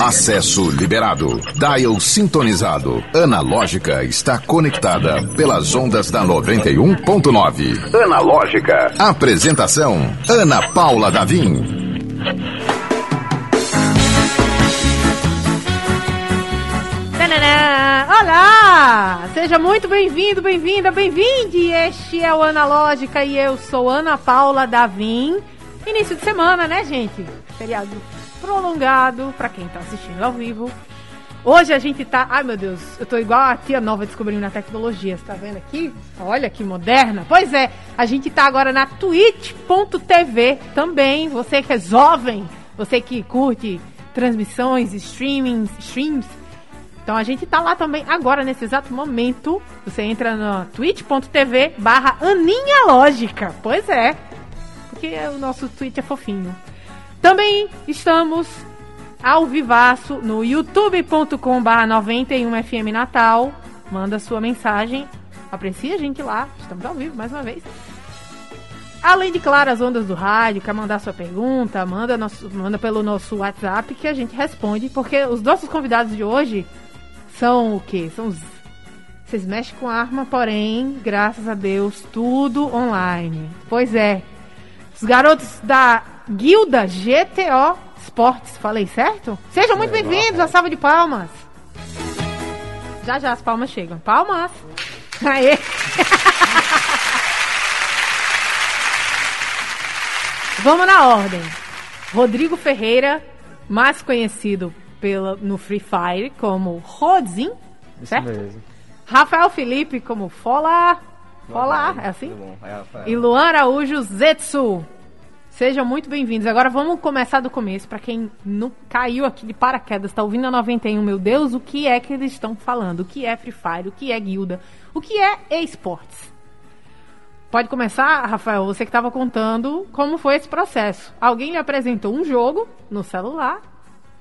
Acesso liberado. Dial sintonizado. Analógica está conectada pelas ondas da 91.9. Analógica. Apresentação: Ana Paula Davim. Olá! Seja muito bem-vindo, bem-vinda, bem-vinde! Este é o Analógica e eu sou Ana Paula Davim. Início de semana, né, gente? Feriado prolongado para quem tá assistindo ao vivo. Hoje a gente tá. Ai meu Deus, eu tô igual a tia nova descobrindo a tecnologia. Você tá vendo aqui? Olha que moderna. Pois é, a gente tá agora na twitch.tv também. Você que é jovem, você que curte transmissões, streamings, streams. Então a gente tá lá também agora, nesse exato momento. Você entra no twitch.tv barra Aninha Lógica. Pois é. Porque o nosso Twitch é fofinho. Também estamos ao vivaço no youtube.com barra 91FM Natal. Manda sua mensagem. Aprecie a gente lá. Estamos ao vivo mais uma vez. Além de, claro, as ondas do rádio, quer mandar sua pergunta, manda, nosso, manda pelo nosso WhatsApp que a gente responde, porque os nossos convidados de hoje são o quê? São os. Vocês mexem com arma, porém, graças a Deus, tudo online. Pois é. Os garotos da Guilda GTO Esportes, falei certo? Sejam muito bem-vindos, a salva de palmas. Já já as palmas chegam. Palmas! Aê! Vamos na ordem. Rodrigo Ferreira, mais conhecido pela, no Free Fire como Rodzin, certo? mesmo. Rafael Felipe como Fola. Fola, é assim? E Luan Araújo Zetsu. Sejam muito bem-vindos. Agora vamos começar do começo. Para quem não caiu aqui de paraquedas, está ouvindo a 91, meu Deus, o que é que eles estão falando? O que é Free Fire? O que é guilda? O que é esportes? Pode começar, Rafael, você que estava contando como foi esse processo. Alguém lhe apresentou um jogo no celular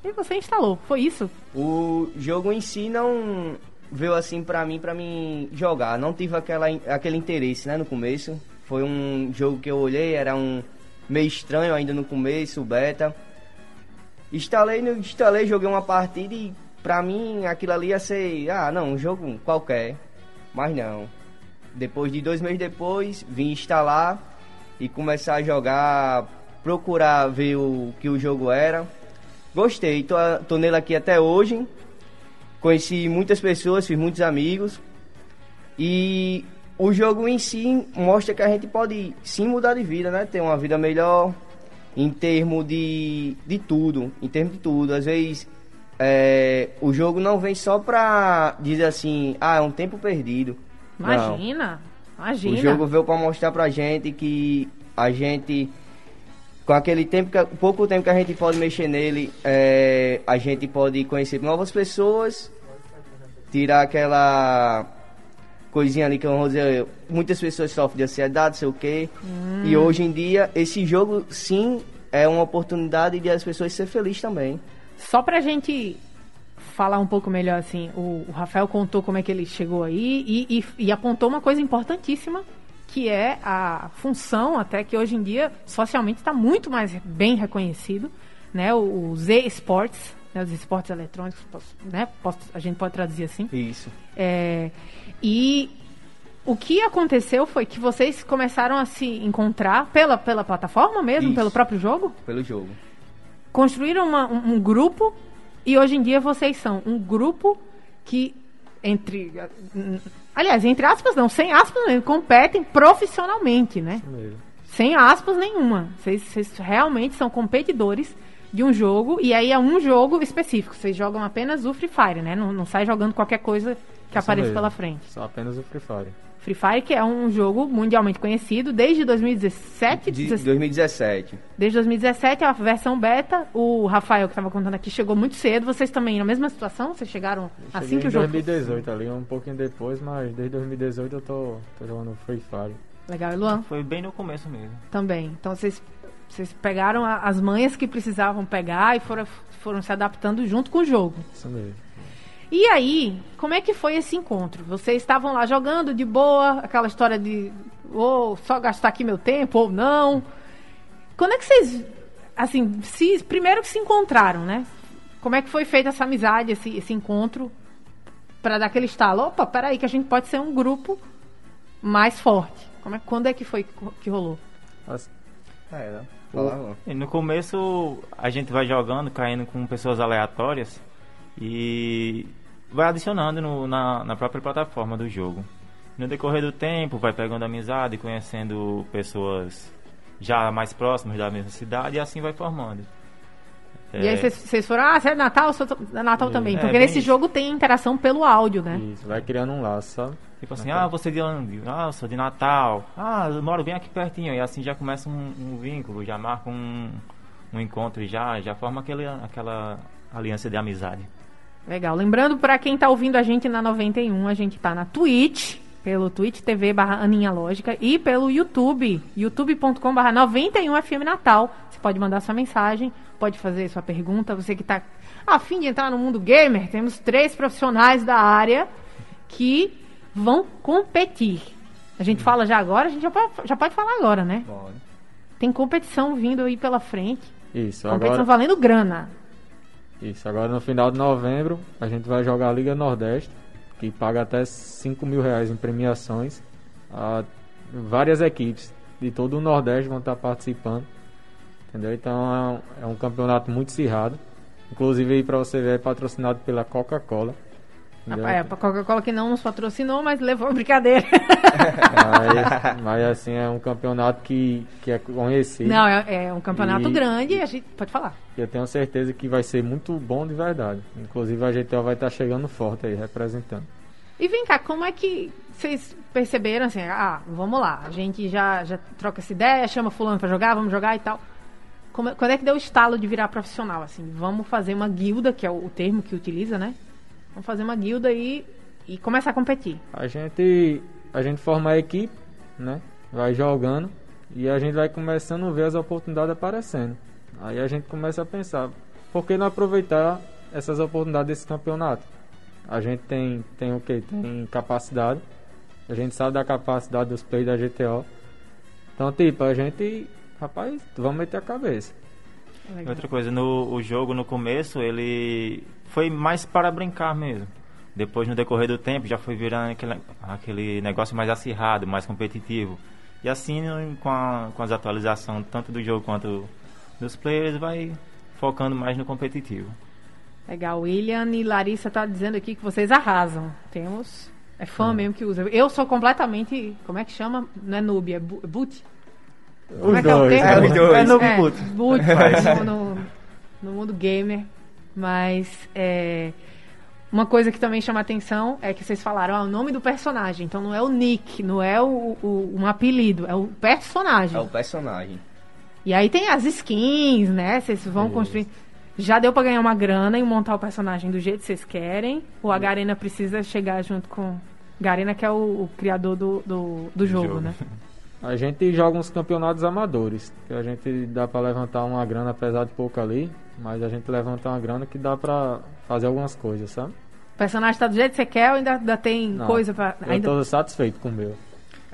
e você instalou. Foi isso? O jogo em si não veio assim pra mim, pra mim jogar. Não tive aquela, aquele interesse, né, no começo. Foi um jogo que eu olhei, era um meio estranho ainda no começo, o beta. Instalei, instalei, joguei uma partida e pra mim aquilo ali ia ser, ah, não, um jogo qualquer. Mas não. Depois de dois meses depois, vim instalar e começar a jogar, procurar ver o que o jogo era. Gostei, tô, tô nele aqui até hoje. Conheci muitas pessoas, fiz muitos amigos. E o jogo em si mostra que a gente pode sim mudar de vida, né? Ter uma vida melhor em termos de, de tudo, em termos de tudo. Às vezes é, o jogo não vem só pra dizer assim, ah, é um tempo perdido. Imagina, não. imagina. O jogo veio pra mostrar pra gente que a gente, com aquele tempo, que, pouco tempo que a gente pode mexer nele, é, a gente pode conhecer novas pessoas, tirar aquela coisinha ali que vamos dizer, muitas pessoas sofrem de ansiedade, sei o quê. Hum. E hoje em dia, esse jogo, sim, é uma oportunidade de as pessoas ser felizes também. Só pra gente falar um pouco melhor, assim, o, o Rafael contou como é que ele chegou aí e, e, e, apontou uma coisa importantíssima, que é a função, até que hoje em dia, socialmente, está muito mais bem reconhecido, né? O, o Z-Sports, né, os esportes eletrônicos, né? A gente pode traduzir assim. Isso. É, e o que aconteceu foi que vocês começaram a se encontrar pela, pela plataforma mesmo, Isso. pelo próprio jogo? Pelo jogo. Construíram uma, um, um, grupo e hoje em dia vocês são um grupo que, entre. Aliás, entre aspas, não, sem aspas mesmo, competem profissionalmente, né? Sem aspas nenhuma. Vocês, vocês realmente são competidores de um jogo e aí é um jogo específico. Vocês jogam apenas o Free Fire, né? Não, não sai jogando ququalquer coisa que Isso apareça mesmo. pela frente. Só apenas o Free Fire. Free Fire, que é um jogo mundialmente conhecido desde 2017. De 16 2017. Desde 2017, a versão beta. O Rafael, que estava contando aqui, chegou muito cedo. Vocês também, na mesma situação? Vocês chegaram assim Cheguei que o em jogo... 2018 ali, um pouquinho depois, mas desde 2018 eu tô, tô jogando Free Fire. Legal, e Luan? Foi bem no começo mesmo. Também. Então vocês, vocês pegaram a- as manhas que precisavam pegar e foram, foram se adaptando junto com o jogo. Isso mesmo. E aí, como é que foi esse encontro? Vocês estavam lá jogando de boa, aquela história de ou só gastar aqui meu tempo ou não. Quando é que vocês assim, se primeiro que se encontraram, né? como é que foi feita essa amizade, esse, esse encontro, para dar aquele estalo? Opa, peraí, que a gente pode ser um grupo mais forte. Como é, quando é que foi que rolou? As- É, né? E no começo a gente vai jogando, caindo com pessoas aleatórias e vai adicionando no- na, na própria plataforma do jogo. No decorrer do tempo, vai pegando amizade, conhecendo pessoas já mais próximas da mesma cidade e assim vai formando. E aí É, vocês- foram, ah, você é Natal, é Natal também. É, Porque nesse isso. jogo tem interação pelo áudio, né? Isso, vai criando um laço, sabe? Tipo assim, ah, você é de onde? Ah, eu sou de Natal. Ah, eu moro bem aqui pertinho. E assim já começa um, um vínculo, já marca um, um encontro e já, já forma aquele, aquela aliança de amizade. Legal. Lembrando pra quem tá ouvindo a gente na 91, a gente tá na Twitch, pelo Twitch TV barra Aninha Lógica e pelo YouTube, youtube.com barra 91 FM Natal. Você pode mandar sua mensagem, pode fazer sua pergunta. Você que tá a fim de entrar no mundo gamer, temos três profissionais da área que vão competir. A gente fala já agora, a gente já pode, já pode falar agora, né? Bora. Tem competição vindo aí pela frente. Isso, Competição agora, valendo grana. isso, agora no final de novembro a gente vai jogar a Liga Nordeste, que paga até 5 mil reais em premiações. A várias equipes de todo o Nordeste vão estar participando. Entendeu? Então é um, é um campeonato muito acirrado. Inclusive aí pra você ver é patrocinado pela Coca-Cola. entendeu? É, a Coca-Cola que não nos patrocinou, mas levou a brincadeira. Mas, mas, assim, é um campeonato que, que é conhecido. Não, é, é um campeonato E- grande, a gente pode falar. E eu tenho certeza que vai ser muito bom de verdade. Inclusive a GTO vai estar chegando forte aí, representando. E vem cá, como é que vocês perceberam assim, ah, vamos lá, a gente já, já troca essa ideia, chama fulano pra jogar, vamos jogar e tal. Como é- quando é que deu o estalo de virar profissional, assim? Vamos fazer uma guilda, que é o, o termo que utiliza, né? Vamos fazer uma guilda e, e começar a competir. A gente, a gente forma a equipe, né? Vai jogando e a gente vai começando a ver as oportunidades aparecendo. Aí a gente começa a pensar, por que não aproveitar essas oportunidades desse campeonato? A gente tem, tem o que? Tem capacidade. A gente sabe da capacidade dos players da GTO. Então, tipo, a gente, rapaz, vamos meter a cabeça. E Outra coisa, no o jogo no começo ele foi mais para brincar mesmo. Depois, no decorrer do tempo, já foi virando aquele, aquele negócio mais acirrado, mais competitivo. E assim, com, a- com as atualizações tanto do jogo quanto dos players, vai focando mais no competitivo. Legal, William e Larissa tá dizendo aqui que vocês arrasam. Temos. É fã mesmo que usa. Eu sou completamente. Como é que chama? Não é noob, é é boot? Como é que é o termo? É, os dois. É noob É, boot. boot, no, no, no mundo gamer. Mas é, uma coisa que também chama atenção é que vocês falaram ah, o nome do personagem. Então não é o nick, não é o, o- um apelido, é o personagem. É o personagem. E aí tem as skins, né? Vocês vão Isso. construir. Já deu pra ganhar uma grana e montar o personagem do jeito que vocês querem? Ou a Garena precisa chegar junto com. Garena, que é o, o criador do, do, do jogo, jogo. né? A gente joga uns campeonatos amadores, que a gente dá pra levantar uma grana, apesar de pouco ali, mas a gente levanta uma grana que dá pra fazer algumas coisas, sabe? O personagem tá do jeito que você quer ou ainda, ainda tem Não, coisa pra. Eu Ainda tô satisfeito com o meu.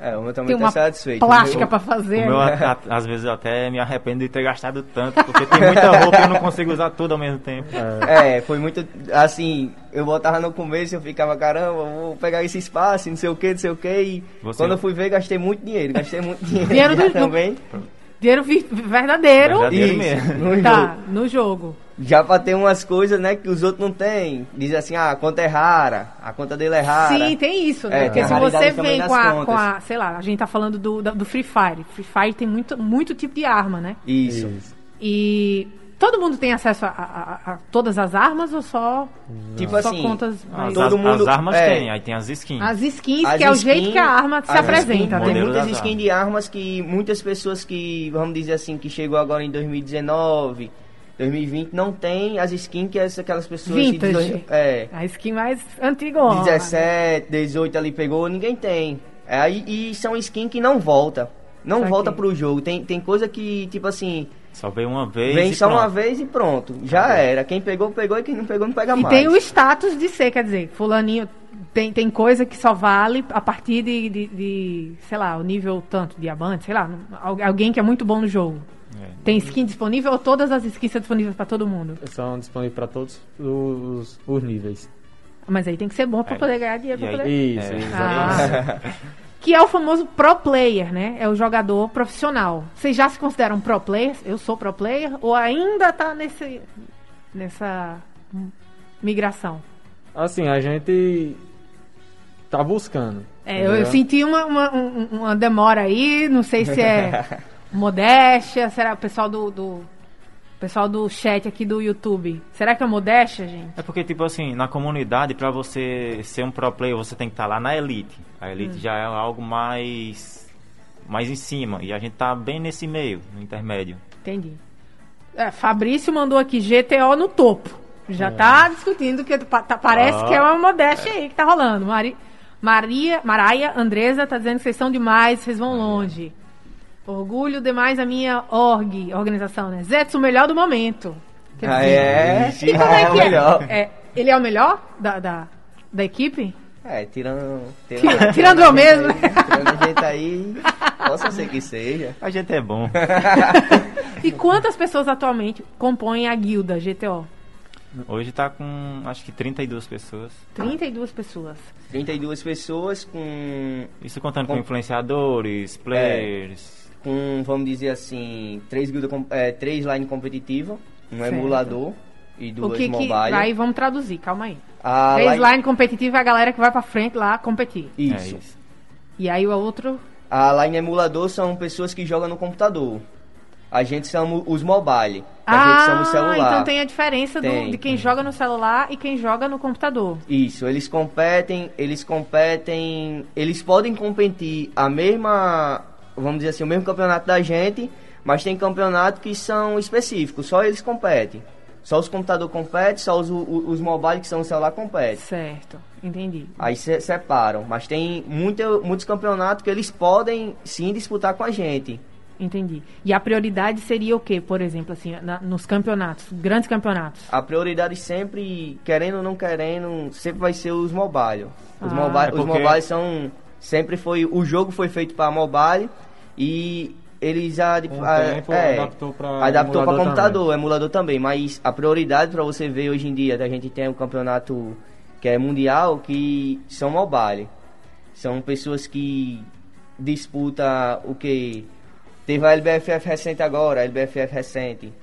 É, o meu também tem tá uma satisfeito. plástica pra fazer. O meu, a- a- às vezes, eu até me arrependo de ter gastado tanto, porque tem muita roupa e eu não consigo usar tudo ao mesmo tempo. É, foi muito. Assim, eu botava no começo e eu ficava, caramba, vou pegar esse espaço, não sei o que, não sei o que. E Você- quando eu fui ver, gastei muito dinheiro. Gastei muito dinheiro. Dinheiro do- também. Dinheiro verdadeiro. Verdadeiro Isso, mesmo. no Tá, jogo. no jogo. Já pra ter umas coisas, né, que os outros não têm. Diz assim, ah, a conta é rara, a conta dele é rara. Sim, tem isso, né? É, Porque se você vem com a, com a. Sei lá, a gente tá falando do, do Free Fire. Free Fire tem muito, muito tipo de arma, né? Isso. E todo mundo tem acesso a, a- a- todas as armas ou só, Tipo só assim, contas As, mais... todo as- mundo- as armas é. tem, aí tem as skins. As skins, As que é o jeito que a arma se apresenta, né? Tem Modelo muitas skins de armas que muitas pessoas que, vamos dizer assim, que chegou agora em 2019, 2020, não tem as skins que aquelas pessoas... de Vintage. dezo- É, A skin mais antigona. 17, 18 ali pegou, ninguém tem. É, aí, e são skins que não volta. Não Saquei. volta pro jogo. Tem, tem coisa que, tipo assim, Só veio uma vez vem e só uma pronto. vez e pronto. Já era. Quem pegou, pegou e quem não pegou, não pega E mais. tem o status de ser, quer dizer, fulaninho... Tem, tem coisa que só vale a partir de, de, de, sei lá, o nível tanto, diamante, sei lá, al- alguém que é muito bom no jogo. Tem skin disponível ou todas as skins são disponíveis pra todo mundo? São disponíveis para todos os, os níveis. Mas aí tem que ser bom pra É. poder ganhar dinheiro. Pra aí- poder... Isso, É. isso. Ah. que é o famoso pro player, né? É o jogador profissional. Vocês já se consideram pro players? Eu sou pro player ou ainda tá nesse nessa migração? Assim, a gente tá buscando. É, eu, eu senti uma, uma, um- uma demora aí, não sei se é modéstia, será o pessoal do, do pessoal do chat aqui do YouTube. Será que é modéstia, gente? É porque, tipo assim, na comunidade, pra você ser um pro player, você tem que estar lá na elite. A elite Hum. já é algo mais mais em cima. E a gente tá bem nesse meio, no intermédio. Entendi. É, Fabrício mandou aqui GTO no topo. Já tá discutindo que tá- parece Ah. que é uma modéstia aí que tá rolando. Mari, Maria, Maraia Andresa tá dizendo que vocês são demais, vocês vão longe. Orgulho demais a minha org, organização, né? Zetsu, o melhor do momento. Quer Ah, dizer, é? E como é Ah, que é? É, Ele é o melhor da, da, da equipe? É, tirando. Tira- tirando eu mesmo, né? Tirando gente aí, possa ser que seja. A gente é bom. E quantas pessoas atualmente compõem a guilda GTO? Hoje tá com, acho que 32 pessoas. 32 pessoas. 32 pessoas com, Isso contando com, Com- influenciadores, players. Com vamos dizer assim, três, guilda, é, três line competitiva, um Certo. emulador e O duas que que. mobile. Aí vamos traduzir, calma aí. A Três line- line competitiva é a galera que vai pra frente lá competir. Isso. É isso. E aí o outro. A line emulador são pessoas que jogam no computador. A gente são os mobile. A ah, gente são o celular. então tem a diferença do- Tem. de quem joga no celular e quem joga no computador. Isso, eles competem, eles competem, eles podem competir a mesma, vamos dizer assim, o mesmo campeonato da gente, mas tem campeonatos que são específicos, só eles competem. Só os computadores competem, só os, os, os mobile que são o celular competem. Certo, entendi. Aí se separam, mas tem muito, muitos campeonatos que eles podem sim disputar com a gente. Entendi. E a prioridade seria o quê, por exemplo, assim, na- nos campeonatos, grandes campeonatos? A prioridade sempre, querendo ou não querendo, sempre vai ser os mobile. Os, Ah. mobile, É os porque- mobile são. Sempre foi. O jogo foi feito para mobile e eles já. Com o ah, tempo, é, adaptou pra adaptou para computador, emulador também. Mas a prioridade para você ver hoje em dia, a gente tem um campeonato que é mundial, que são mobile. São pessoas que disputam o que. Teve a LBFF recente agora, a LBFF recente.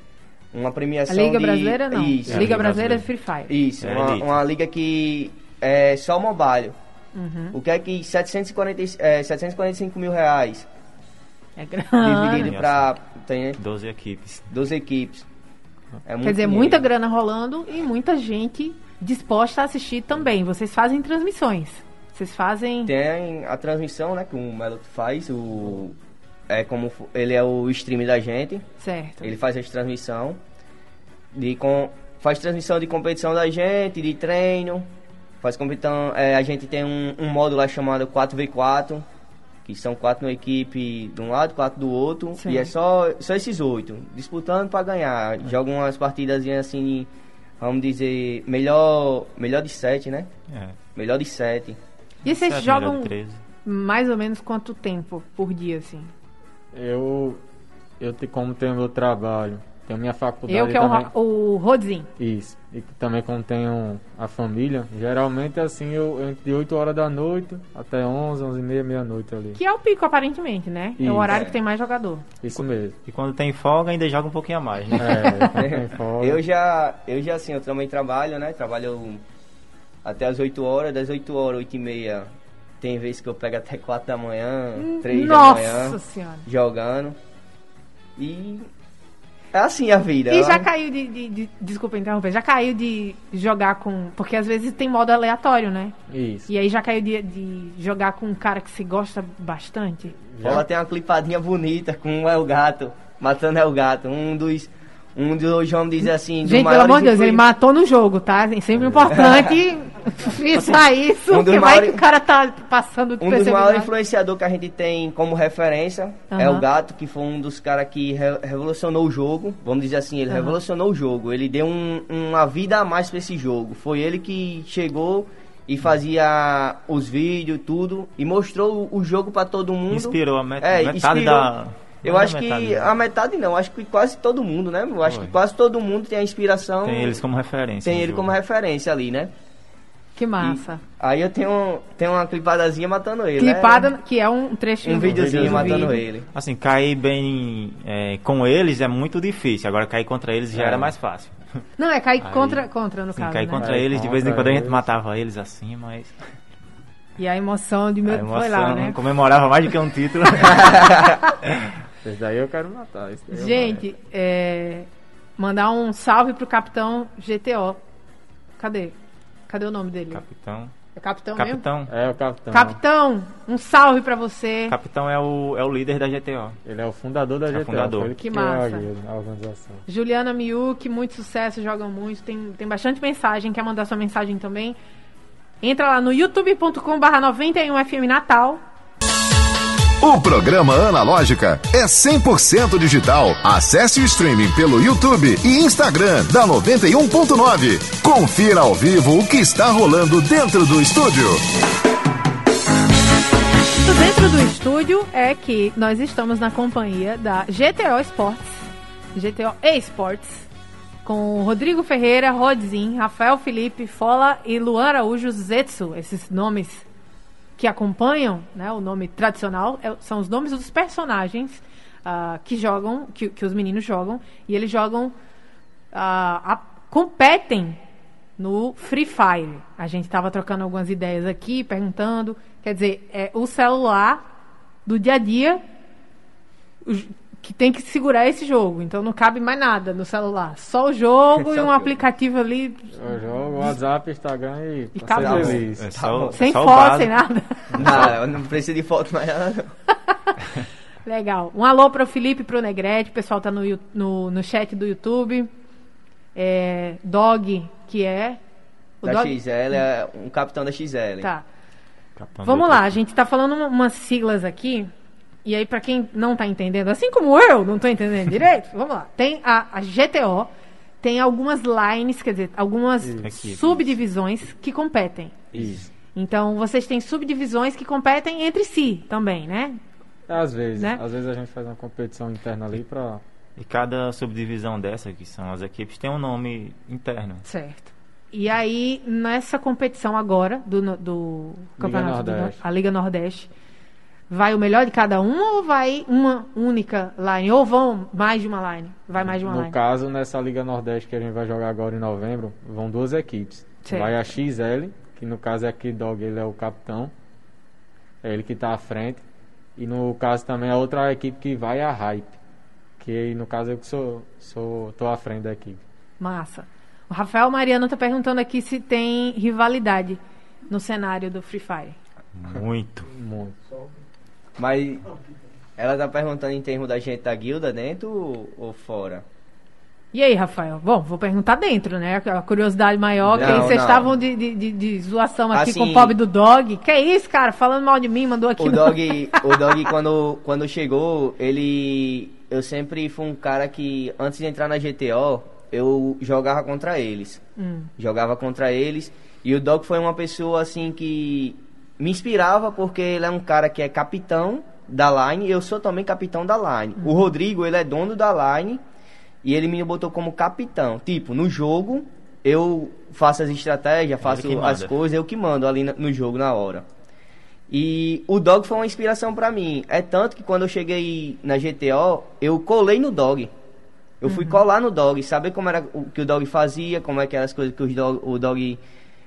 Uma A premiação Liga de- Brasileira não. Isso. Liga Liga Brasileira é Brasileira. Free Fire. Isso, É uma, uma liga que é só mobile. Uhum. O que é que 740, é, 745 mil reais É grande. dividido Nossa. para tem 12 equipes. 12 equipes. É Quer dizer, dinheiro. muita grana rolando e muita gente disposta a assistir também. Vocês fazem transmissões. Vocês fazem. Tem a transmissão, né, que o Melo faz, o é como ele é o stream da gente, Certo. ele faz essa transmissão de com faz transmissão de competição da gente, de treino, faz competição, é, a gente tem um, um módulo lá chamado 4v4, que são quatro na equipe de um lado, quatro do outro, Sim. e é só, só esses oito, disputando para ganhar. Jogam umas partidas assim, vamos dizer, melhor, melhor de sete, né? É. Melhor de sete. E vocês Sete, jogam de 13. mais ou menos quanto tempo por dia, assim? Eu, eu te- como tenho meu trabalho, tenho minha faculdade Eu que é o, também. O Rodzinho. Isso. E que também como tenho a família, geralmente assim, eu entre de 8 horas da noite até 11, 11 e meia, meia-noite ali. Que é o pico, aparentemente, né? é o Isso. horário É. que tem mais jogador. Isso mesmo. E quando tem folga, ainda joga um pouquinho a mais, né? É, quando tem folga. Eu já, eu já assim, eu também trabalho, né? Trabalho até as 8 horas, das 8 horas, 8 e meia. Tem vezes que eu pego até 4 da manhã, 3 da Nossa manhã, senhora. jogando. E é assim a vida. E já né? caiu de, de- de- Desculpa interromper. Já caiu de jogar com. Porque às vezes tem modo aleatório, né? Isso. E aí já caiu de, de jogar com um cara que se gosta bastante. Ela tem uma clipadinha bonita com o El Gato, matando El Gato. Um dos. Um dos, vamos dizer assim. Gente, pelo amor de Deus, ele matou no jogo, tá? É sempre importante frisar isso, Um porque vai maiores- que o cara tá passando Um dos maiores influenciadores que a gente tem como referência é Aham. o Gato, que foi um dos caras que re- revolucionou o jogo. Vamos dizer assim, ele Aham. revolucionou o jogo. Ele deu um- uma vida a mais pra esse jogo. Foi ele que chegou e fazia os vídeos, tudo, e mostrou o, jogo pra todo mundo. Inspirou a met É, metade inspirou. da. Eu Mais acho da que né? a metade não, acho que quase todo mundo, né? Eu acho Foi. que quase todo mundo tem a inspiração. Tem eles como referência. tem ele jogo. como referência ali, né? Que massa. Aí eu tenho, tenho uma clipadazinha matando ele. Clipada, né? que é um trechinho. Um videozinho do matando vídeo. ele. Assim, cair bem é, com eles é muito difícil. Agora cair contra eles já É. era mais fácil. Não, é cair Aí- contra, contra no Assim, caso, cair né? contra eles, de contra vez em quando a gente eles. matava eles assim, mas. E a emoção de meu A emoção foi lá, né? comemorava mais do que um título. Esse daí eu quero matar. esse daí eu Gente, é, mandar um salve pro capitão GTO. Cadê? Cadê o nome dele? Capitão. É capitão, mesmo? Capitão. mato. É o capitão. Capitão, um salve pra você. Capitão é o, é o líder da GTO. Ele é o fundador da É o GTA. fundador. Que massa. guilda, a organização. Juliana Miuk, muito sucesso, joga muito. Tem, tem bastante mensagem. Quer mandar sua mensagem também? Entra lá no youtube.com/barra 91FM Natal. O programa Analógica é 100% digital. Acesse o streaming pelo YouTube e Instagram da 91.9. Confira ao vivo o que está rolando dentro do estúdio. Dentro do estúdio é que nós estamos na companhia da GTO Sports, GTO Esports, com Rodrigo Ferreira, Rodzin, Rafael Felipe, Fola e Luan Araújo Zetsu. Esses nomes que acompanham né, o nome tradicional é- são os nomes dos personagens ah, que jogam, que, que os meninos jogam, e eles jogam, ah, a- competem no Free Fire. A gente estava trocando algumas ideias aqui, perguntando. Quer dizer, é o celular do dia a dia que tem que segurar esse jogo. Então não cabe mais nada no celular. Só o jogo e o um aplicativo ali Eu jogo WhatsApp, Instagram e, E tá acabou. feliz. É só, sem só o foto, sem nada. Não, não precisa de foto mais nada. Legal. Um alô pro Felipe e pro Negrete. O pessoal tá no, no, no chat do YouTube. É, Dog, que é. O Da Dog. XL, é um capitão da XL. Tá. Capitão Vamos lá, a gente tá falando um- umas siglas aqui. E aí, pra quem não tá entendendo, assim como eu não tô entendendo direito, vamos lá. Tem a, a GTO, tem algumas lines, quer dizer, algumas Equipes. subdivisões que competem. Isso. Então, vocês têm subdivisões que competem entre si também, né? Às vezes. Né? Às vezes a gente faz uma competição interna ali pra. E cada subdivisão dessa, que são as equipes, tem um nome interno. Certo. E aí, nessa competição agora, do, do campeonato do Nordeste. Nor- a Liga Nordeste, vai o melhor de cada um ou vai uma única line? Ou vão mais de uma line? Vai mais de uma no line? caso, nessa Liga Nordeste que a gente vai jogar agora em novembro, vão duas equipes. Certo. Vai a XL, que no caso é aqui Dog, ele é o capitão. É ele que tá à frente. E no caso também a outra equipe que vai é a Hype. Que no caso eu que sou, sou tô à frente da equipe. Massa. O Rafael Mariano tá perguntando aqui se tem rivalidade no cenário do Free Fire. Muito. Muito. Mas ela tá perguntando em termos da gente da guilda dentro ou- fora? E aí, Rafael? Bom, vou perguntar dentro, né? A curiosidade maior, que Não, vocês não. estavam de, de, de- de zoação aqui Assim- com o pobre do Dog. Que é isso, cara? Falando mal de mim, mandou aqui O no- Dog, o Dog quando, quando chegou, ele. Eu sempre fui um cara que, antes de entrar na GTO, eu jogava contra eles. Hum. Jogava contra eles. E o Dog foi uma pessoa assim que me inspirava porque ele é um cara que é capitão da line e eu sou também capitão da line. O Rodrigo, ele é dono da line e ele me botou como capitão. Tipo, no jogo, eu faço as estratégias, faço as coisas, eu que mando ali no jogo na hora. E o Dog foi uma inspiração pra mim. É tanto que quando eu cheguei na GTO, eu colei no Dog. Eu fui colar no Dog, saber como era o que o Dog fazia, como é que eram as coisas que dog- o Dog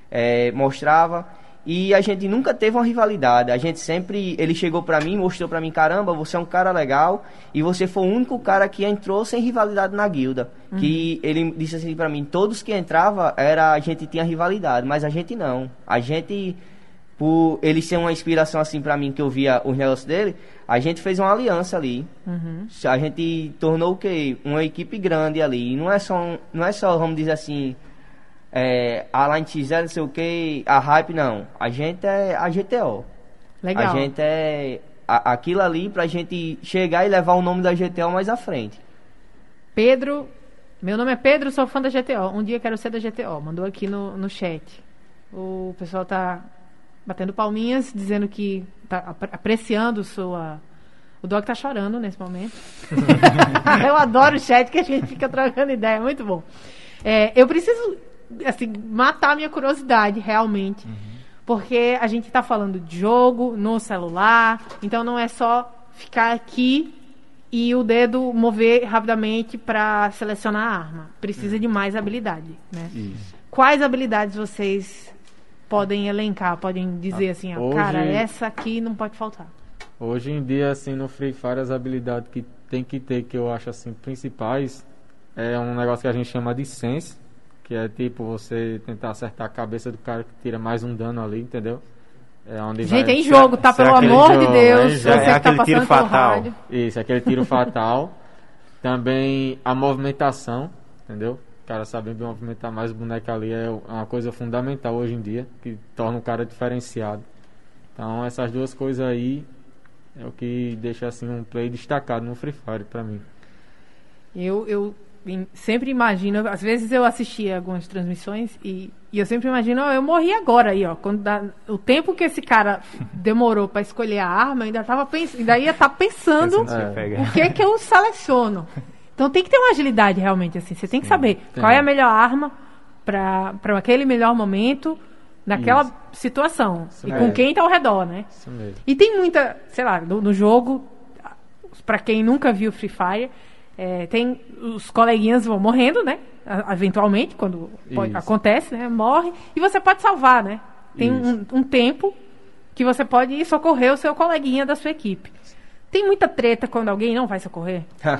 eh, mostrava. E a gente nunca teve uma rivalidade. A gente sempre. Ele chegou pra mim, mostrou pra mim: caramba, você é um cara legal. E você foi o único cara que entrou sem rivalidade na guilda. Que ele disse assim pra mim: todos que entrava era a gente tinha rivalidade, mas a gente não. A gente por ele ser uma inspiração assim pra mim que eu via os negócios dele, a gente fez uma aliança ali. Uhum. A gente tornou o quê? Uma equipe grande ali. E não é só, um- não é só, vamos dizer assim, é, a Line XL, não sei o que, a Hype, não. A gente é a GTO. Legal. A gente é a- aquilo ali pra gente chegar e levar o nome da GTO mais à frente. Pedro, meu nome é Pedro, sou fã da GTO. Um dia quero ser da GTO. Mandou aqui no, no chat. O pessoal tá batendo palminhas, dizendo que tá apre- apreciando sua, O Doc tá chorando nesse momento. eu adoro o chat que a gente fica trocando ideia, é muito bom. É, eu preciso, assim, matar minha curiosidade, realmente. Porque a gente tá falando de jogo no celular, então não é só ficar aqui e o dedo mover rapidamente para selecionar a arma. Precisa de mais habilidade, né? Isso. Quais habilidades vocês podem elencar, podem dizer assim, ó, hoje- cara, essa aqui não pode faltar. Hoje em dia, assim, no Free Fire, as habilidades que tem que ter, que eu acho, assim, principais, é um negócio que a gente chama de sense, que é tipo você tentar acertar a cabeça do cara que tira mais um dano ali, entendeu? É onde Gente, vai... é em jogo, tá? será Pelo amor de joga, Deus. é Você jogo. que É tá aquele tiro passando pelo fatal. rádio. Isso, aquele tiro fatal. Também a movimentação, entendeu? O cara saber movimentar mais o boneco ali é uma coisa fundamental hoje em dia, que torna o cara diferenciado. Então essas duas coisas aí é o que deixa assim um play destacado no Free Fire pra mim. Eu, eu sempre imagino, às vezes eu assistia algumas transmissões e, e eu sempre imagino, ó, eu morri agora aí, ó. Quando dá- o tempo que esse cara demorou pra escolher a arma, ainda tava pensando, ainda ia estar pensando Pensando É. o que que eu seleciono. Então tem que ter uma agilidade realmente assim. Você tem que saber tem. qual é a melhor arma para aquele melhor momento, naquela Isso. situação Isso e mesmo. com quem tá ao redor, né? Isso mesmo. E tem muita, sei lá, no, no jogo, pra quem nunca viu Free Fire, é, tem os coleguinhas vão morrendo, né? Eventualmente, quando pode- acontece, né? Morre. E você pode salvar, né? Tem um, um tempo que você pode ir socorrer o seu coleguinha da sua equipe. Tem muita treta quando alguém não vai socorrer?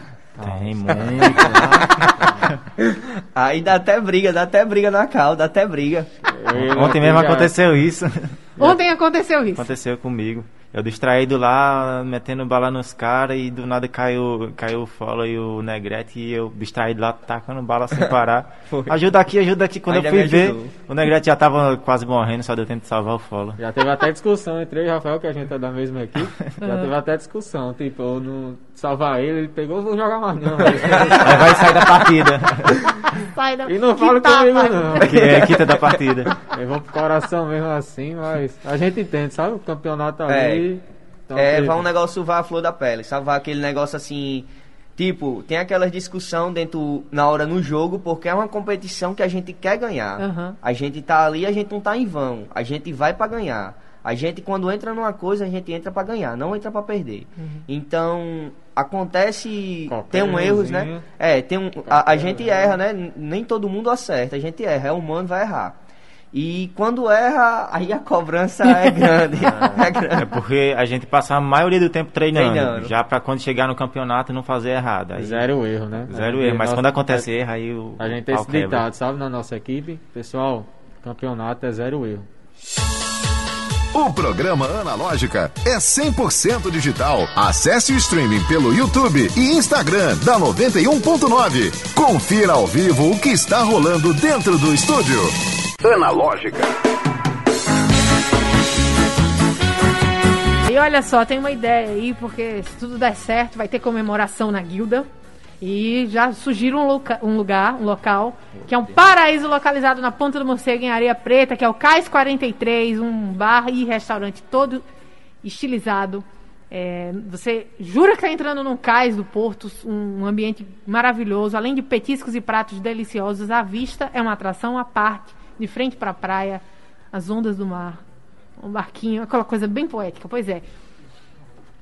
Tem muito. Aí dá até briga, dá até briga na cal, dá até briga. Ontem mesmo Já- aconteceu isso. Ontem aconteceu isso. Aconteceu comigo. Eu distraído lá, metendo bala nos caras e do nada caiu, caiu o Follow e o Negrete e eu distraído lá, tacando bala sem parar. Ajuda aqui, ajuda aqui. Quando Ainda eu fui ver, o Negrete já tava quase morrendo, só deu tempo de salvar o Follow. Já teve até discussão entre eu e o Rafael, que a gente é da mesma equipe. Já teve até discussão. Tipo, eu não salvar ele, ele pegou, vou jogar mais não. Aí vai sair da partida. Sai da- E não fala comigo não. que é quita da partida. Eu vou pro coração mesmo assim, mas a gente entende, sabe? O campeonato É. ali. então, É, vai um negócio vai a flor da pele, sabe? Vai aquele negócio assim. Tipo, tem aquela discussão dentro na hora no jogo, porque é uma competição que a gente quer ganhar. Aham. A gente tá ali, a gente não tá em vão. A gente vai pra ganhar. A gente quando entra numa coisa, a gente entra pra ganhar, não entra pra perder. Então, acontece Qualquer tem um erros, né? É, tem um a, a gente erra, né? Nem todo mundo acerta, a gente erra, é humano, vai errar. E quando erra, aí a cobrança é grande. é É grande. porque a gente passa a maioria do tempo treinando, Treinando. já pra quando chegar no campeonato não fazer errado. Aí, Zero erro, né? Zero erro, mas nós- quando acontece erro, aí o. A gente tem esse quebra. ditado, sabe, na nossa equipe. Pessoal, campeonato é zero erro. O programa Analógica é 100% digital. Acesse o streaming pelo YouTube e Instagram da 91.9. Confira ao vivo o que está rolando dentro do estúdio. Analógica. E olha só, tem uma ideia aí, porque se tudo der certo, vai ter comemoração na guilda. E já surgiram um, um lugar, um local, que é um paraíso localizado na Ponta do Morcego, em Areia Preta, que é o Cais 43, um bar e restaurante todo estilizado. É, você jura que está entrando num cais do Porto, um ambiente maravilhoso, além de petiscos e pratos deliciosos. A vista é uma atração à parte, de frente para a praia, as ondas do mar, um barquinho, aquela coisa bem poética. Pois é.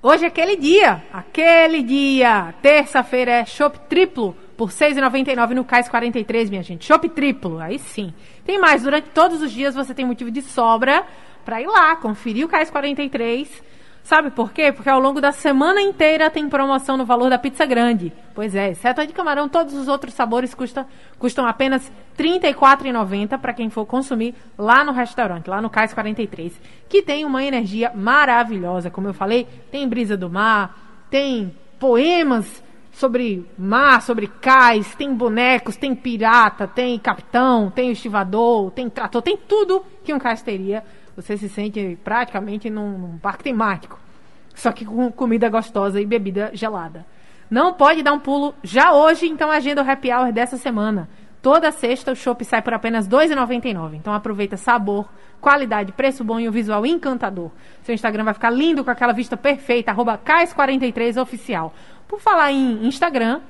Hoje é aquele dia, aquele dia. Terça-feira é chopp triplo por R$ 6,99 no Cais 43, minha gente. Chopp triplo, aí sim. Tem mais, durante todos os dias você tem motivo de sobra para ir lá, conferir o Cais 43. Sabe por quê? Porque ao longo da semana inteira tem promoção no valor da pizza grande. Pois é, exceto a de camarão, todos os outros sabores custam, custam apenas R$ 34,90 para quem for consumir lá no restaurante, lá no Cais 43, que tem uma energia maravilhosa. Como eu falei, tem brisa do mar, tem poemas sobre mar, sobre cais, tem bonecos, tem pirata, tem capitão, tem estivador, tem trator, tem tudo que um cais teria. Você se sente praticamente num, num parque temático. Só que com comida gostosa e bebida gelada. Não pode dar um pulo já hoje, então agenda o happy hour dessa semana. Toda sexta o chopp sai por apenas R$ 2,99. Então aproveita sabor, qualidade, preço bom e o visual encantador. Seu Instagram vai ficar lindo com aquela vista perfeita, arroba CAIS43oficial. Por falar em Instagram,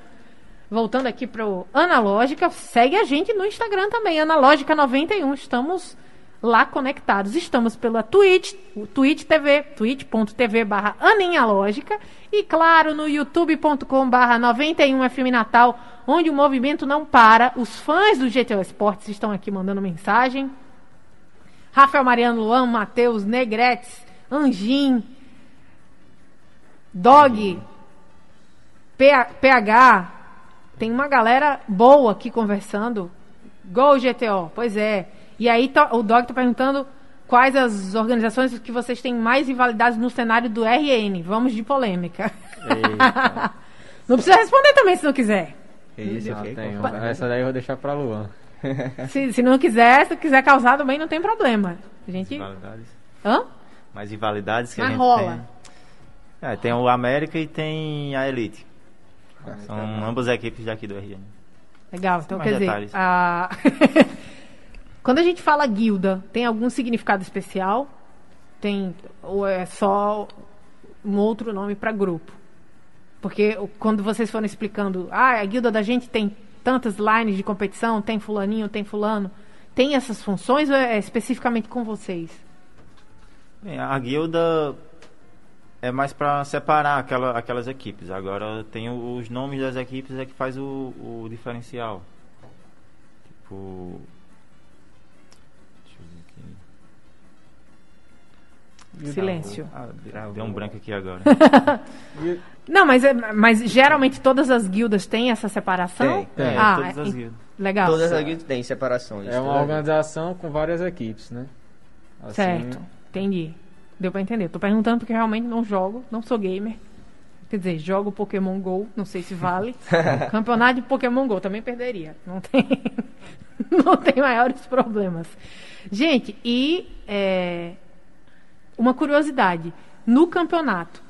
voltando aqui pro Analógica, segue a gente no Instagram também, Analógica91. Estamos lá conectados. Estamos pela Twitch, o Twitch TV, twitch.tv barra Aninhalógica e claro no youtube.com barra 91FM Natal, onde o movimento não para. Os fãs do GTO Esportes estão aqui mandando mensagem. Rafael Mariano Luan, Matheus, Negretes, Anjim, Dog, PH, tem uma galera boa aqui conversando. Gol GTO, pois é. E aí tá, o Dog tá perguntando quais as organizações que vocês têm mais rivalidades no cenário do RN. Vamos de polêmica. não precisa responder também se não quiser. Isso, Não, uma. Essa daí eu vou deixar pra Luan. Se, se não quiser, se quiser causar também não tem problema. A gente. Rivalidades. Hã? Mais rivalidades que a Mas gente rola. tem. É, tem o América e tem a Elite. São ambas equipes daqui do RN. Legal, então quer dizer, detalhes. a... quando a gente fala guilda, tem algum significado especial? Tem ou é só um outro nome para grupo? Porque quando vocês foram explicando, ah, a guilda da gente tem tantas lines de competição, tem fulaninho, tem fulano, tem essas funções ou é especificamente com vocês? Bem, a guilda é mais pra separar aquela, aquelas equipes. Agora tem os nomes das equipes é que faz o, o diferencial. Tipo. Silêncio. Ah, de- deu um branco aqui agora. Não, mas, é- mas geralmente todas as guildas têm essa separação? Tem. É, Ah, todas as guildas. Legal. Todas as guildas têm separações. É uma todas. organização com várias equipes, né? Assim, Certo, entendi. Deu pra entender. Tô perguntando porque realmente não jogo, não sou gamer. Quer dizer, jogo Pokémon GO, não sei se vale. Campeonato de Pokémon GO também perderia. Não tem, não tem maiores problemas. Gente, e é, uma curiosidade: no campeonato,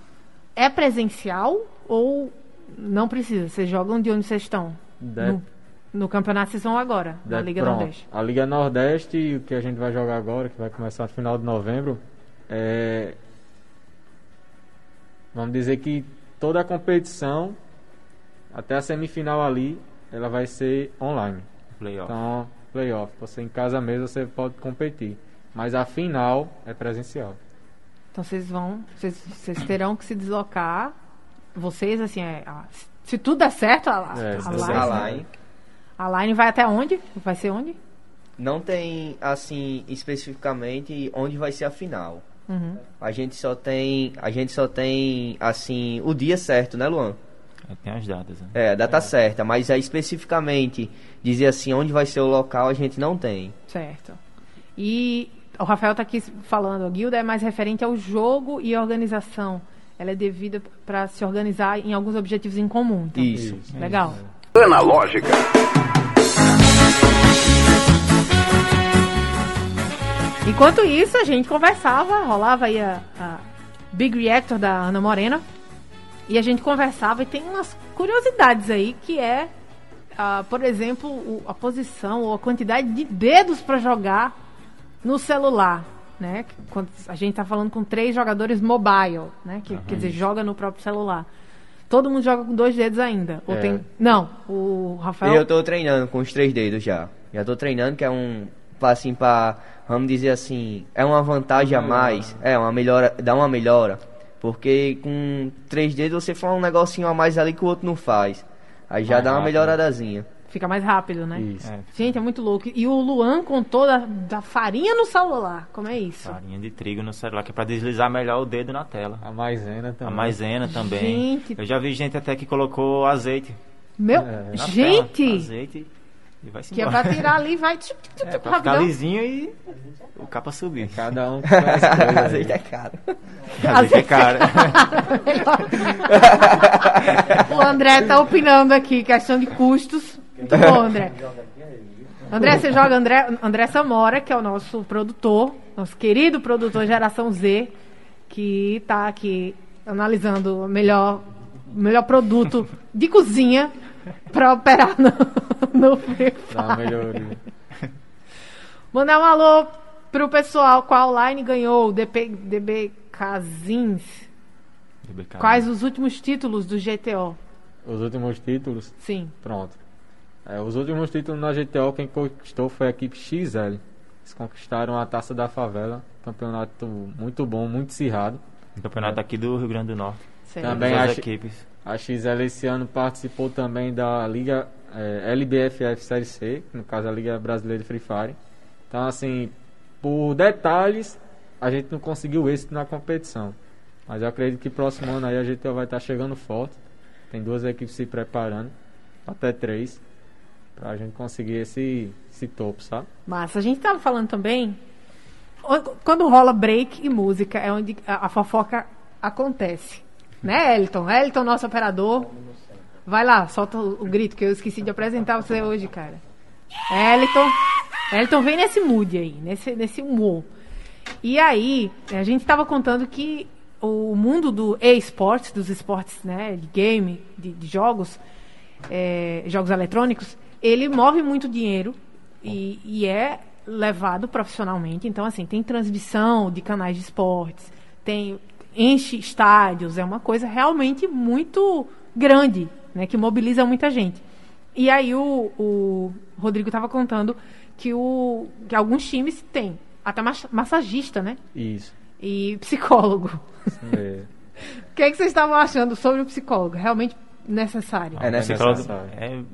é presencial ou não precisa? Vocês jogam de onde vocês estão? de- No, no campeonato vocês vão agora, na Liga pronto. Nordeste. A Liga Nordeste e o que a gente vai jogar agora, que vai começar no final de novembro, é. Vamos dizer que toda a competição, até a semifinal ali, ela vai ser online. Playoff. Então, playoff. Você em casa mesmo você pode competir. Mas a final é presencial. Então vocês vão, vocês, terão que se deslocar. Vocês, assim, é, a- se tudo der certo, a, a, É, a A line, certo. line a line vai até onde? Vai ser onde? não tem, assim, especificamente onde vai ser a final. Uhum. A gente só tem, a gente só tem, assim, o dia certo, né, Luan? É, Tem as datas. Né? É, a data certa, mas aí especificamente dizer assim onde vai ser o local a gente não tem. Certo. E o Rafael está aqui falando, a guilda é mais referente ao jogo e organização. Ela é devida para se organizar em alguns objetivos em comum. então. Isso. Legal. Analógica. Enquanto isso, a gente conversava, rolava aí a, a Big Reactor da Ana Morena. E a gente conversava e tem umas curiosidades aí que é, ah, por exemplo, o- a posição ou a quantidade de dedos para jogar no celular. Né? Quando a gente tá falando com três jogadores mobile, né? Que, quer dizer, joga no próprio celular. Todo mundo joga com dois dedos ainda. Ou É. tem. Não, o Rafael. Eu tô treinando com os três dedos já. Já tô treinando que é um assim para vamos dizer assim, é uma vantagem a mais, é uma melhora, dá uma melhora, porque com três dedos você faz um negocinho a mais ali que o outro não faz. Aí já Mais dá uma rápido. melhoradazinha. Fica mais rápido, né? Isso. É, Gente, é muito louco. E o Luan contou da, da farinha no celular. Como é isso? farinha de trigo no celular, que é pra deslizar melhor o dedo na tela. A maisena também. A maisena também. Gente. Eu já vi gente até que colocou azeite. Meu, É. na gente! tela, azeite e vai se Que é pra tirar ali e vai É, pra ficar lisinho e o capa subir. Cada um com suas coisas aí. Azeite é caro. Azeite é caro. o André tá opinando aqui, questão de custos. Muito bom, André. André, você joga André, André Samora, que é o nosso produtor, nosso querido produtor Geração Z, que tá aqui analisando o melhor, melhor produto de cozinha pra operar no, no Free Fire. Mandar um alô pro pessoal qual line ganhou o DP, DB Casins. Quais os últimos títulos do GTO? Os últimos títulos, Sim. pronto. É, os últimos títulos na GTO, quem conquistou foi a equipe XL. Eles conquistaram a Taça da Favela, campeonato muito bom, muito acirrado. Um campeonato aqui do Rio Grande do Norte. Certo. Também as equipes. A XL esse ano participou também da Liga eh, LBFF Série C, no caso a Liga Brasileira de Free Fire. Então, assim, por detalhes, a gente não conseguiu êxito na competição. Mas eu acredito que próximo ano aí a GTO vai estar chegando forte. Tem duas equipes se preparando, até três, pra gente conseguir esse, esse topo, sabe? Massa. A gente tava falando também. Quando rola break e música, é onde a, a fofoca acontece. Né, Elton? Elton, nosso operador. Vai lá, solta o, o grito, que eu esqueci de apresentar você hoje, cara. Elton. Elton vem nesse mood aí, nesse, nesse humor. E aí, a gente tava contando que o mundo do e-sports, dos esportes, né, de game, de, de jogos, é, jogos eletrônicos, ele move muito dinheiro e, e é levado profissionalmente. Então, assim, tem transmissão de canais de esportes, tem enche estádios, é uma coisa realmente muito grande, né, que mobiliza muita gente. E aí o, o Rodrigo estava contando que, o, que alguns times têm até mas- massagista, né? Isso. E psicólogo. É, O que, é que vocês estavam achando sobre o psicólogo? Realmente necessário? É necessário.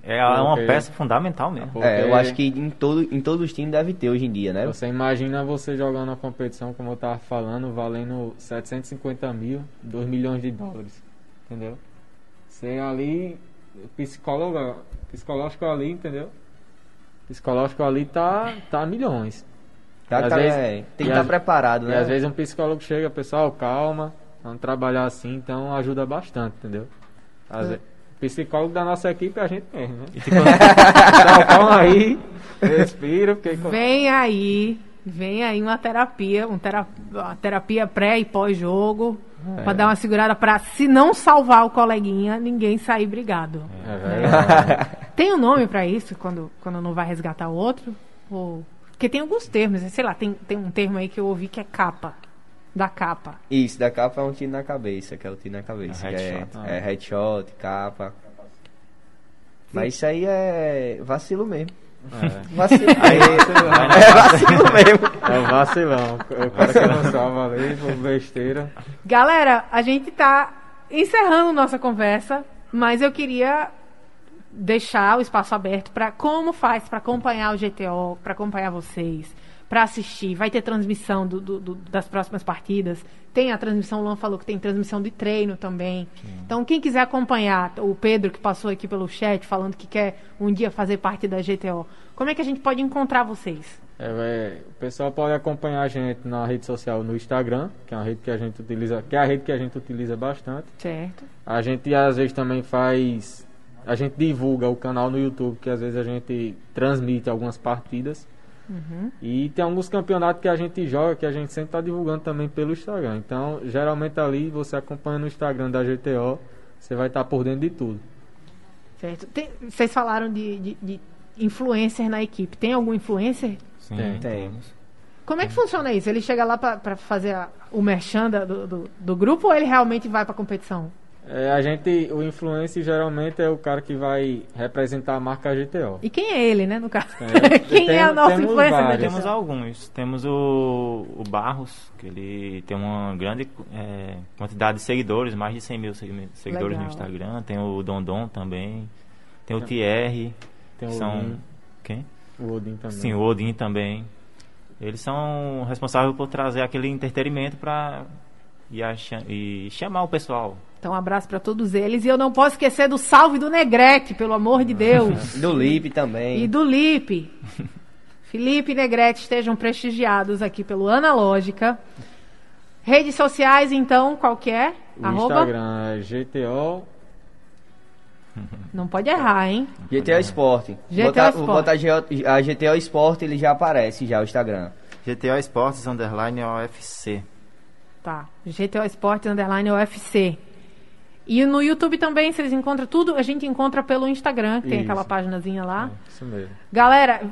É, é uma Porque- peça fundamental mesmo. Porque É, eu acho que em, todo, em todos os times deve ter hoje em dia, né? Você imagina você jogando uma competição, como eu tava falando, valendo 750 mil, 2 milhões de dólares. Entendeu? Você ali, psicólogo, psicológico ali, entendeu? Psicológico ali tá, tá milhões. Tá, E às tá, vezes- é, tem e que estar às- preparado, E né? às vezes um psicólogo chega, pessoal, calma, vamos trabalhar assim, então ajuda bastante, entendeu? Às É. psicólogo da nossa equipe é a gente mesmo, né? Então, calma aí, respira, porque Vem aí, vem aí uma terapia, um tera- uma terapia pré e pós-jogo, É. pra dar uma segurada pra, se não salvar o coleguinha, ninguém sair brigado. É. Tem um nome pra isso, quando, quando não vai resgatar o outro? Ou... Porque tem alguns termos, sei lá, tem, tem um termo aí que eu ouvi que é capa, da capa. Isso, da capa é um tiro na cabeça, que é o tiro na cabeça. É é, headshot. é headshot, capa. Mas isso aí é vacilo mesmo. É. Vacilo Aí, É vacilo mesmo. É o vacilão. O cara que não salva ali, por besteira. Galera, a gente tá encerrando nossa conversa, mas eu queria deixar o espaço aberto para como faz para acompanhar o GTO, para acompanhar vocês, para assistir. Vai ter transmissão do- do- do- das próximas partidas. Tem a transmissão, o Luan falou que tem transmissão de treino também. Então, quem quiser acompanhar, o Pedro que passou aqui pelo chat falando que quer um dia fazer parte da GTO, como é que a gente pode encontrar vocês? É, é, o pessoal pode acompanhar a gente na rede social no Instagram, que é uma rede que a gente utiliza, que é a rede que a gente utiliza bastante. Certo? A gente às vezes também faz. A gente divulga o canal no YouTube, que às vezes a gente transmite algumas partidas. E tem alguns campeonatos que a gente joga que a gente sempre está divulgando também pelo Instagram. Então, geralmente ali, você acompanha no Instagram da GTO, você vai estar por dentro de tudo. Certo. Tem- vocês falaram de, de, de influencer na equipe. Tem algum influencer? Sim, Tem. temos. Como é que funciona isso? Ele chega lá pra pra fazer a- o merchan do, do, do grupo ou ele realmente vai pra competição? É, a gente, o influencer geralmente é o cara que vai representar a marca GTO. E quem é ele, né, no caso? É, quem é tem- o nosso temos influencer vários. Temos alguns. Temos o, o Barros, que ele tem uma grande é, quantidade de seguidores, mais de 100 mil segui- seguidores Legal. no Instagram. Tem o Dondon também. Tem o Thierry. Tem o são... Odin. Quem? O Odin também. Sim, o Odin também. Eles são responsáveis por trazer aquele entretenimento para e, e chamar o pessoal. Então, um abraço pra todos eles. E eu não posso esquecer do salve do Negrete, pelo amor de Deus. Do Lip também. e do Lipe. Felipe e Negrete estejam prestigiados aqui pelo Analógica. Redes sociais, então, qual que é? O Arroba? Instagram é GTO. Não pode errar, hein? GTO Sport. GTO botar, Sport. botar a GTO Sport, ele já aparece já o Instagram. GTO Esportes Underline OFC. Tá. GTO Esporte Underline UFC. E no YouTube também, vocês encontram tudo, a gente encontra pelo Instagram, que tem Isso. aquela paginazinha lá. É, isso mesmo. Galera,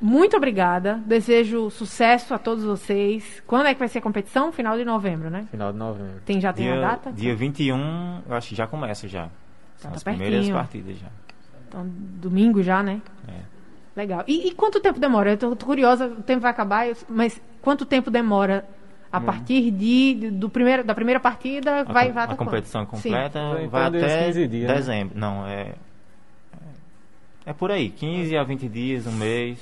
muito obrigada. Desejo sucesso a todos vocês. Quando é que vai ser a competição? Final de novembro, né? Final de novembro. Tem, já tem a Dia, data? dia 21, eu acho que já começa já. São tá as primeiras pertinho. partidas já. Então, domingo já, né? É. Legal. E, e quanto tempo demora? Eu tô, tô curiosa, o tempo vai acabar, mas quanto tempo demora a partir de, do primeiro, da primeira partida? A, vai, vai a até competição quando? Sim. completa Então, vai desde até 15 dias, né? dezembro. Não, é. É por aí, 15 a 20 dias, um mês.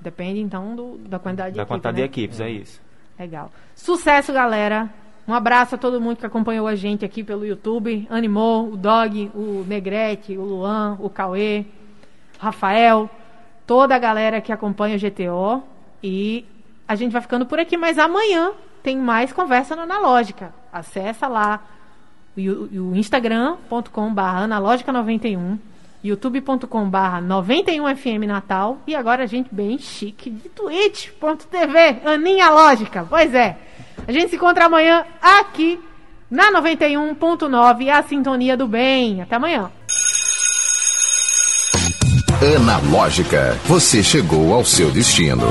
Depende, então, do- da quantidade de Da equipe, quantidade né? de equipes, é isso. Legal. Sucesso, galera. Um abraço a todo mundo que acompanhou a gente aqui pelo YouTube. Animou, o Dog, o Negrete, o Luan, o Cauê, o Rafael, toda a galera que acompanha o GTO. E a gente vai ficando por aqui, mas amanhã tem mais conversa no Analógica. Acessa lá o, o- o instagram.com barra analógica91 youtube.com/barra 91fm Natal e agora a gente bem chique de twitch.tv Aninha Lógica. Pois é. A gente se encontra amanhã aqui na 91.9 a sintonia do bem. Até amanhã. Analógica, você chegou ao seu destino.